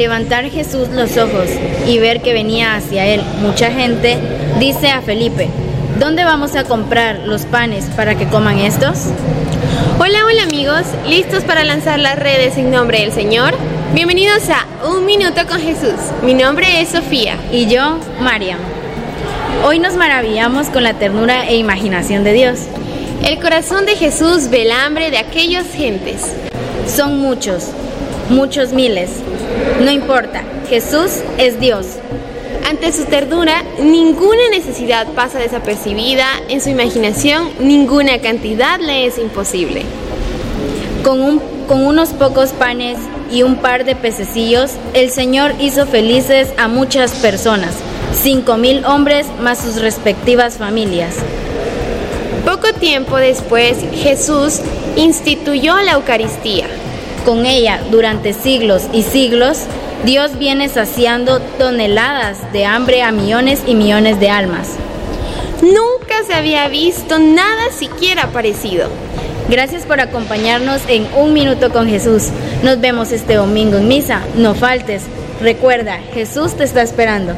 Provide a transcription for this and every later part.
levantar Jesús los ojos y ver que venía hacia él mucha gente, dice a Felipe, ¿dónde vamos a comprar los panes para que coman estos? Hola, hola amigos, ¿listos para lanzar las redes en nombre del Señor? Bienvenidos a Un Minuto con Jesús. Mi nombre es Sofía. Y yo, Mariam. Hoy nos maravillamos con la ternura e imaginación de Dios. El corazón de Jesús ve el hambre de aquellas gentes. Son muchos, muchos miles. No importa, Jesús es Dios. Ante su ternura, ninguna necesidad pasa desapercibida, en su imaginación ninguna cantidad le es imposible. Con, un, con unos pocos panes y un par de pececillos, el Señor hizo felices a muchas personas, cinco mil hombres más sus respectivas familias. Poco tiempo después, Jesús instituyó la Eucaristía. Con ella, durante siglos y siglos, Dios viene saciando toneladas de hambre a millones y millones de almas. Nunca se había visto nada siquiera parecido. Gracias por acompañarnos en Un Minuto con Jesús. Nos vemos este domingo en misa. No faltes. Recuerda, Jesús te está esperando.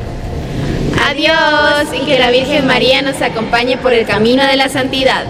Adiós y que la Virgen María nos acompañe por el camino de la santidad.